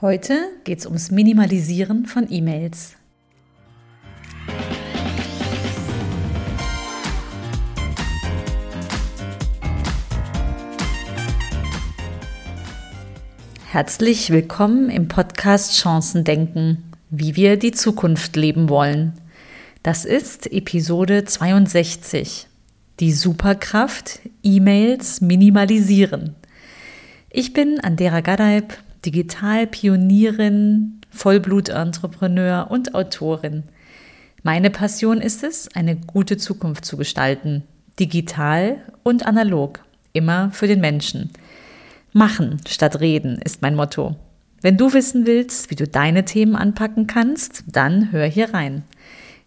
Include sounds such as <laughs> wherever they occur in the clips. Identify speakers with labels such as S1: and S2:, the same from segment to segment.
S1: Heute geht es ums Minimalisieren von E-Mails. Herzlich willkommen im Podcast Chancen denken, wie wir die Zukunft leben wollen. Das ist Episode 62. Die Superkraft E-Mails minimalisieren. Ich bin Andera Gadeib, Digitalpionierin, Vollblutentrepreneur und Autorin. Meine Passion ist es, eine gute Zukunft zu gestalten, digital und analog, immer für den Menschen. Machen statt reden ist mein Motto. Wenn du wissen willst, wie du deine Themen anpacken kannst, dann hör hier rein.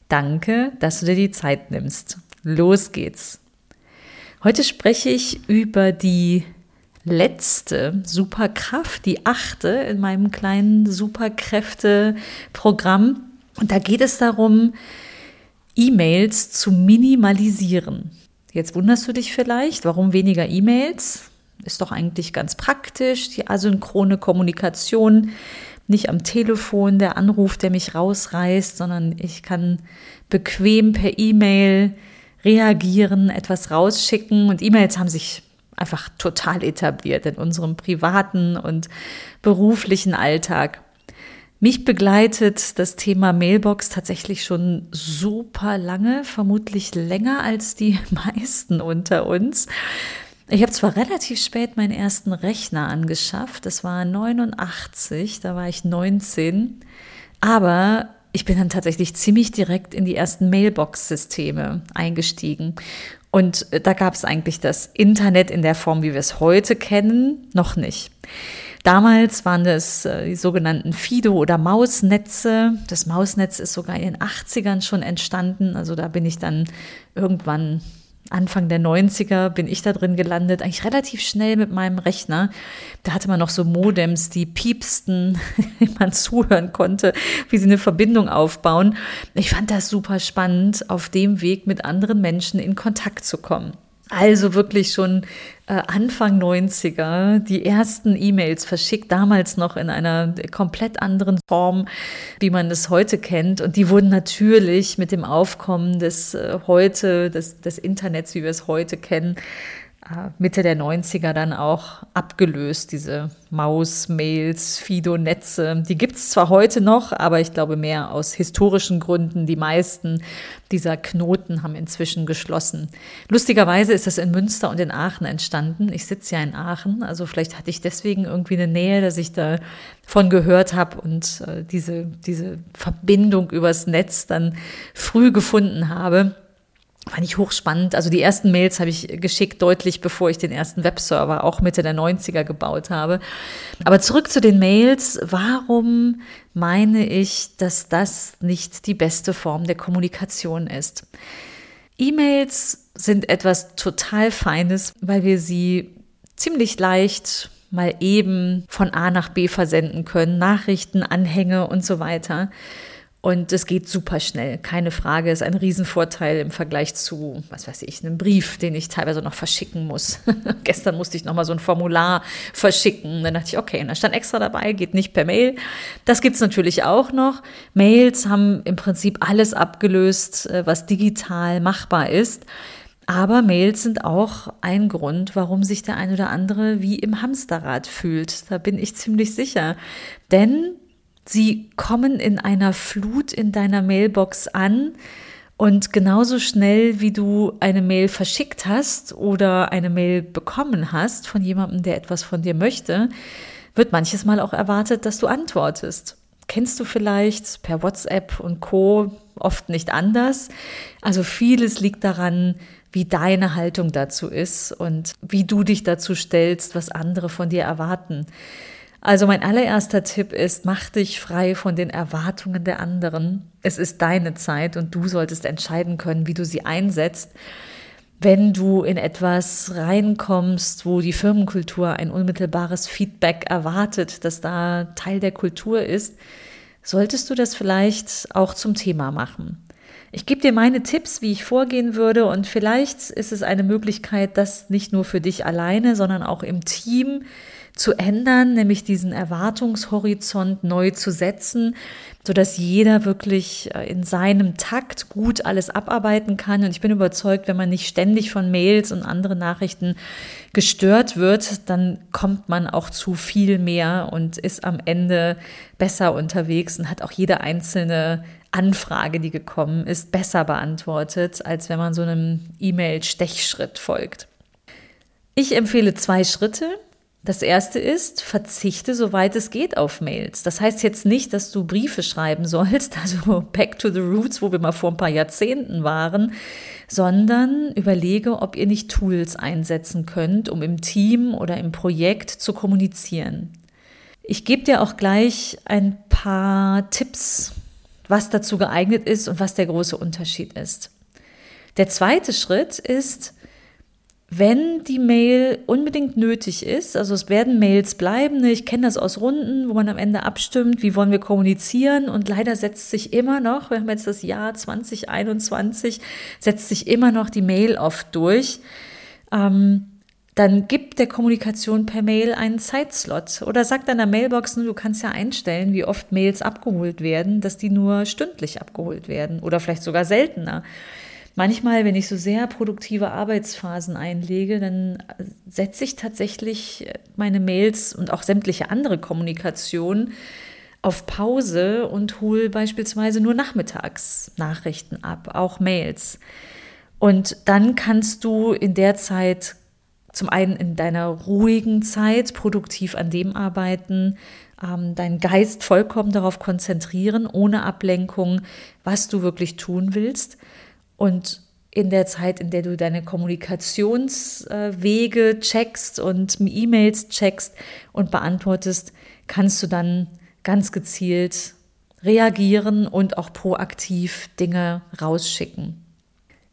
S1: Danke, dass du dir die Zeit nimmst. Los geht's. Heute spreche ich über die letzte Superkraft, die achte in meinem kleinen Superkräfte-Programm. Und da geht es darum, E-Mails zu minimalisieren. Jetzt wunderst du dich vielleicht, warum weniger E-Mails? Ist doch eigentlich ganz praktisch, die asynchrone Kommunikation, nicht am Telefon der Anruf, der mich rausreißt, sondern ich kann bequem per E-Mail reagieren, etwas rausschicken und E-Mails haben sich einfach total etabliert in unserem privaten und beruflichen Alltag. Mich begleitet das Thema Mailbox tatsächlich schon super lange, vermutlich länger als die <laughs> meisten unter uns. Ich habe zwar relativ spät meinen ersten Rechner angeschafft, das war 89, da war ich 19, aber ich bin dann tatsächlich ziemlich direkt in die ersten Mailbox-Systeme eingestiegen. Und äh, da gab es eigentlich das Internet in der Form, wie wir es heute kennen, noch nicht. Damals waren das äh, die sogenannten Fido- oder Mausnetze. Das Mausnetz ist sogar in den 80ern schon entstanden. Also da bin ich dann irgendwann Anfang der 90er bin ich da drin gelandet, eigentlich relativ schnell mit meinem Rechner. Da hatte man noch so Modems, die piepsten, <laughs> wie man zuhören konnte, wie sie eine Verbindung aufbauen. Ich fand das super spannend, auf dem Weg mit anderen Menschen in Kontakt zu kommen. Also wirklich schon äh, Anfang 90er die ersten E-Mails verschickt, damals noch in einer komplett anderen Form, wie man es heute kennt. Und die wurden natürlich mit dem Aufkommen des äh, heute, des, des Internets, wie wir es heute kennen, Mitte der 90er dann auch abgelöst, diese Maus-Mails, Fido-Netze. Die gibt es zwar heute noch, aber ich glaube mehr aus historischen Gründen. Die meisten dieser Knoten haben inzwischen geschlossen. Lustigerweise ist das in Münster und in Aachen entstanden. Ich sitze ja in Aachen, also vielleicht hatte ich deswegen irgendwie eine Nähe, dass ich davon gehört habe und äh, diese, diese Verbindung übers Netz dann früh gefunden habe. Fand ich hochspannend. Also die ersten Mails habe ich geschickt, deutlich bevor ich den ersten Webserver auch Mitte der 90er gebaut habe. Aber zurück zu den Mails. Warum meine ich, dass das nicht die beste Form der Kommunikation ist? E-Mails sind etwas total Feines, weil wir sie ziemlich leicht mal eben von A nach B versenden können, Nachrichten, Anhänge und so weiter. Und es geht super schnell, keine Frage, ist ein Riesenvorteil im Vergleich zu, was weiß ich, einem Brief, den ich teilweise noch verschicken muss. <laughs> Gestern musste ich nochmal so ein Formular verschicken. Dann dachte ich, okay, und da stand extra dabei, geht nicht per Mail. Das gibt's natürlich auch noch. Mails haben im Prinzip alles abgelöst, äh, was digital machbar ist. Aber Mails sind auch ein Grund, warum sich der ein oder andere wie im Hamsterrad fühlt. Da bin ich ziemlich sicher. Denn Sie kommen in einer Flut in deiner Mailbox an und genauso schnell, wie du eine Mail verschickt hast oder eine Mail bekommen hast von jemandem, der etwas von dir möchte, wird manches Mal auch erwartet, dass du antwortest. Kennst du vielleicht per WhatsApp und Co oft nicht anders. Also vieles liegt daran, wie deine Haltung dazu ist und wie du dich dazu stellst, was andere von dir erwarten. Also mein allererster Tipp ist, mach dich frei von den Erwartungen der anderen. Es ist deine Zeit und du solltest entscheiden können, wie du sie einsetzt. Wenn du in etwas reinkommst, wo die Firmenkultur ein unmittelbares Feedback erwartet, dass da Teil der Kultur ist, solltest du das vielleicht auch zum Thema machen. Ich gebe dir meine Tipps, wie ich vorgehen würde und vielleicht ist es eine Möglichkeit, das nicht nur für dich alleine, sondern auch im Team zu ändern, nämlich diesen Erwartungshorizont neu zu setzen, so dass jeder wirklich äh, in seinem Takt gut alles abarbeiten kann. Und ich bin überzeugt, wenn man nicht ständig von Mails und anderen Nachrichten gestört wird, dann kommt man auch zu viel mehr und ist am Ende besser unterwegs und hat auch jede einzelne Anfrage, die gekommen ist, besser beantwortet, als wenn man so einem E-Mail-Stechschritt folgt. Ich empfehle zwei Schritte. Das erste ist, verzichte soweit es geht auf Mails. Das heißt jetzt nicht, dass du Briefe schreiben sollst, <laughs> also back to the roots, wo wir mal vor ein paar Jahrzehnten waren, sondern überlege, ob ihr nicht Tools einsetzen könnt, um im Team oder im Projekt zu kommunizieren. Ich gebe dir auch gleich ein paar Tipps, was dazu geeignet ist und was der große Unterschied ist. Der zweite Schritt ist, wenn die Mail unbedingt nötig ist, also es werden Mails bleiben, ne? ich kenne das aus Runden, wo man am Ende abstimmt, wie wollen wir kommunizieren und leider setzt sich immer noch, wir haben jetzt das Jahr 2021, setzt sich immer noch die Mail oft durch. Ähm, dann gibt der Kommunikation per Mail einen Zeitslot oder sagt deiner Mailbox, du kannst ja einstellen, wie oft Mails abgeholt werden, dass die nur stündlich abgeholt werden oder vielleicht sogar seltener. Manchmal, wenn ich so sehr produktive Arbeitsphasen einlege, dann setze ich tatsächlich meine Mails und auch sämtliche andere Kommunikation auf Pause und hole beispielsweise nur nachmittags Nachrichten ab, auch Mails. Und dann kannst du in der Zeit zum einen in deiner ruhigen Zeit produktiv an dem arbeiten, ähm, deinen Geist vollkommen darauf konzentrieren, ohne Ablenkung, was du wirklich tun willst. Und in der Zeit, in der du deine Kommunikationswege checkst und E-Mails checkst und beantwortest, kannst du dann ganz gezielt reagieren und auch proaktiv Dinge rausschicken.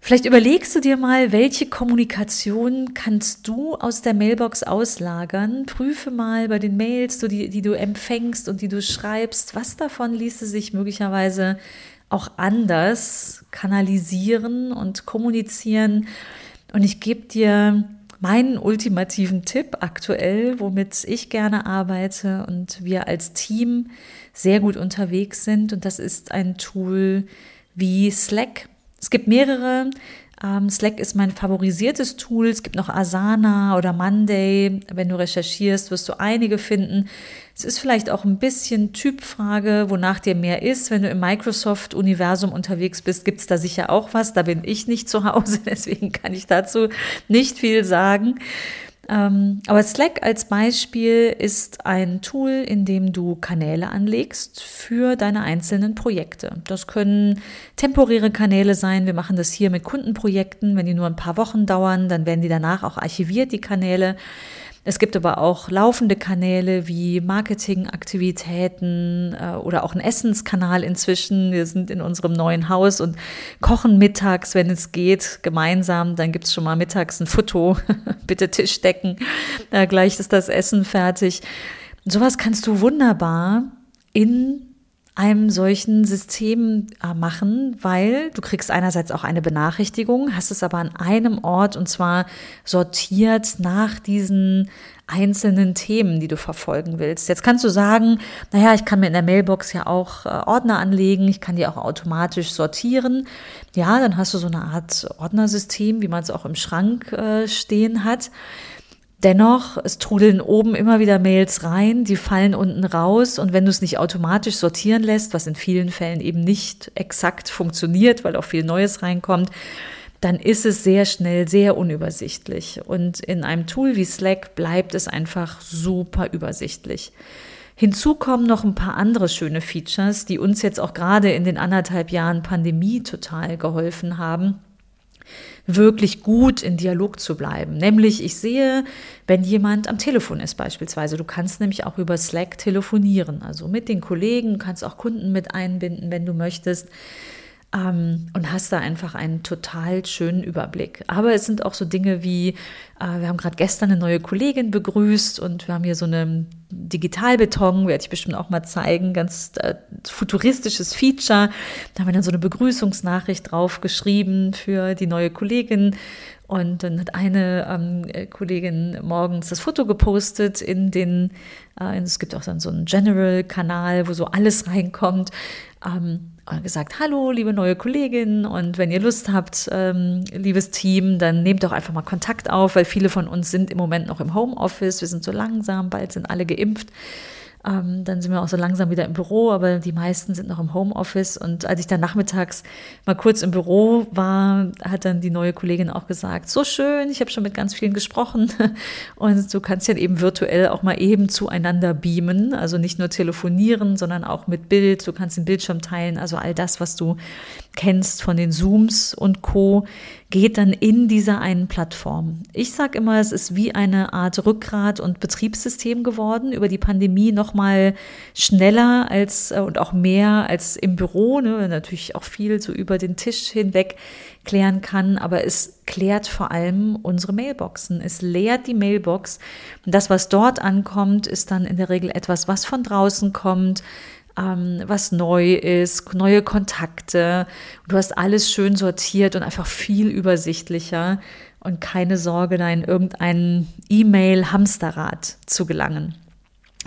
S1: Vielleicht überlegst du dir mal, welche Kommunikation kannst du aus der Mailbox auslagern. Prüfe mal bei den Mails, die, die du empfängst und die du schreibst, was davon ließe sich möglicherweise auch anders kanalisieren und kommunizieren. Und ich gebe dir meinen ultimativen Tipp aktuell, womit ich gerne arbeite und wir als Team sehr gut unterwegs sind. Und das ist ein Tool wie Slack. Es gibt mehrere. Ähm, Slack ist mein favorisiertes Tool. Es gibt noch Asana oder Monday. Wenn du recherchierst, wirst du einige finden. Es ist vielleicht auch ein bisschen Typfrage, wonach dir mehr ist. Wenn du im Microsoft-Universum unterwegs bist, gibt es da sicher auch was. Da bin ich nicht zu Hause, <laughs> deswegen kann ich dazu nicht viel sagen. Ähm, aber Slack als Beispiel ist ein Tool, in dem du Kanäle anlegst für deine einzelnen Projekte. Das können temporäre Kanäle sein. Wir machen das hier mit Kundenprojekten. Wenn die nur ein paar Wochen dauern, dann werden die danach auch archiviert, die Kanäle. Es gibt aber auch laufende Kanäle wie Marketingaktivitäten äh, oder auch ein Essenskanal inzwischen. Wir sind in unserem neuen Haus und kochen mittags, wenn es geht, gemeinsam. Dann gibt es schon mal mittags ein Foto. <laughs> Bitte Tisch decken. Äh, gleich ist das Essen fertig. Sowas kannst du wunderbar in einem solchen System äh, machen, weil du kriegst einerseits auch eine Benachrichtigung, hast es aber an einem Ort und zwar sortiert nach diesen einzelnen Themen, die du verfolgen willst. Jetzt kannst du sagen, naja, ich kann mir in der Mailbox ja auch äh, Ordner anlegen, ich kann die auch automatisch sortieren. Ja, dann hast du so eine Art Ordnersystem, wie man es auch im Schrank äh, stehen hat. Dennoch, es trudeln oben immer wieder Mails rein, die fallen unten raus und wenn du es nicht automatisch sortieren lässt, was in vielen Fällen eben nicht exakt funktioniert, weil auch viel Neues reinkommt, dann ist es sehr schnell sehr unübersichtlich. Und in einem Tool wie Slack bleibt es einfach super übersichtlich. Hinzu kommen noch ein paar andere schöne Features, die uns jetzt auch gerade in den anderthalb Jahren Pandemie total geholfen haben wirklich gut in Dialog zu bleiben. Nämlich, ich sehe, wenn jemand am Telefon ist beispielsweise. Du kannst nämlich auch über Slack telefonieren, also mit den Kollegen, kannst auch Kunden mit einbinden, wenn du möchtest. Ähm, und hast da einfach einen total schönen Überblick. Aber es sind auch so Dinge wie, äh, wir haben gerade gestern eine neue Kollegin begrüßt und wir haben hier so eine Digitalbeton, werde ich bestimmt auch mal zeigen, ganz äh, futuristisches Feature. Da haben wir dann so eine Begrüßungsnachricht drauf geschrieben für die neue Kollegin. Und dann hat eine ähm, Kollegin morgens das Foto gepostet in den, äh, es gibt auch dann so einen General-Kanal, wo so alles reinkommt. Ähm, gesagt, hallo, liebe neue Kollegin, und wenn ihr Lust habt, ähm, liebes Team, dann nehmt doch einfach mal Kontakt auf, weil viele von uns sind im Moment noch im Homeoffice, wir sind so langsam, bald sind alle geimpft. Ähm, dann sind wir auch so langsam wieder im Büro, aber die meisten sind noch im Homeoffice. Und als ich dann nachmittags mal kurz im Büro war, hat dann die neue Kollegin auch gesagt, so schön, ich habe schon mit ganz vielen gesprochen. <laughs> Und du kannst ja eben virtuell auch mal eben zueinander beamen. Also nicht nur telefonieren, sondern auch mit Bild. Du kannst den Bildschirm teilen. Also all das, was du kennst von den Zooms und Co geht dann in dieser einen Plattform. Ich sage immer, es ist wie eine Art Rückgrat und Betriebssystem geworden, über die Pandemie noch mal schneller als äh, und auch mehr als im Büro, ne, natürlich auch viel so über den Tisch hinweg klären kann, aber es klärt vor allem unsere Mailboxen. Es leert die Mailbox. Das, was dort ankommt, ist dann in der Regel etwas, was von draußen kommt, ähm, was neu ist, neue Kontakte. Du hast alles schön sortiert und einfach viel übersichtlicher und keine Sorge, da in irgendein E-Mail-Hamsterrad zu gelangen.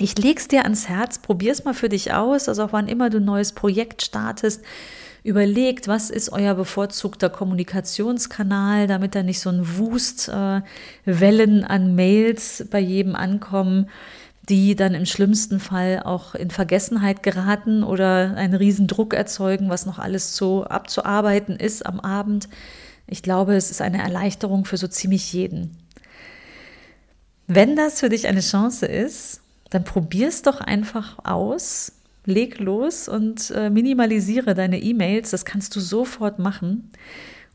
S1: Ich leg's dir ans Herz, probier's mal für dich aus, also auch wann immer du ein neues Projekt startest, überlegt, was ist euer bevorzugter Kommunikationskanal, damit da nicht so ein Wust äh, Wellen an Mails bei jedem ankommen die dann im schlimmsten Fall auch in Vergessenheit geraten oder einen riesen Druck erzeugen, was noch alles so abzuarbeiten ist am Abend. Ich glaube, es ist eine Erleichterung für so ziemlich jeden. Wenn das für dich eine Chance ist, dann probier es doch einfach aus, leg los und äh, minimalisiere deine E-Mails. Das kannst du sofort machen.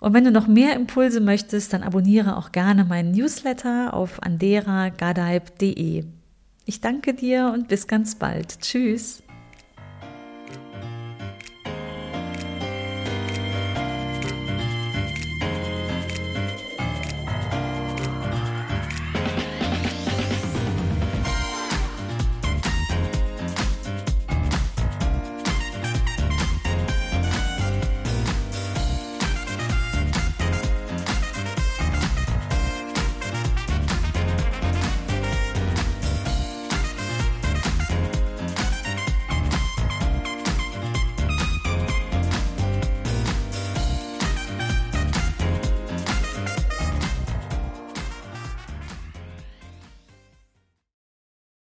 S1: Und wenn du noch mehr Impulse möchtest, dann abonniere auch gerne meinen Newsletter auf anderagadaib.de. Ich danke dir und bis ganz bald. Tschüss.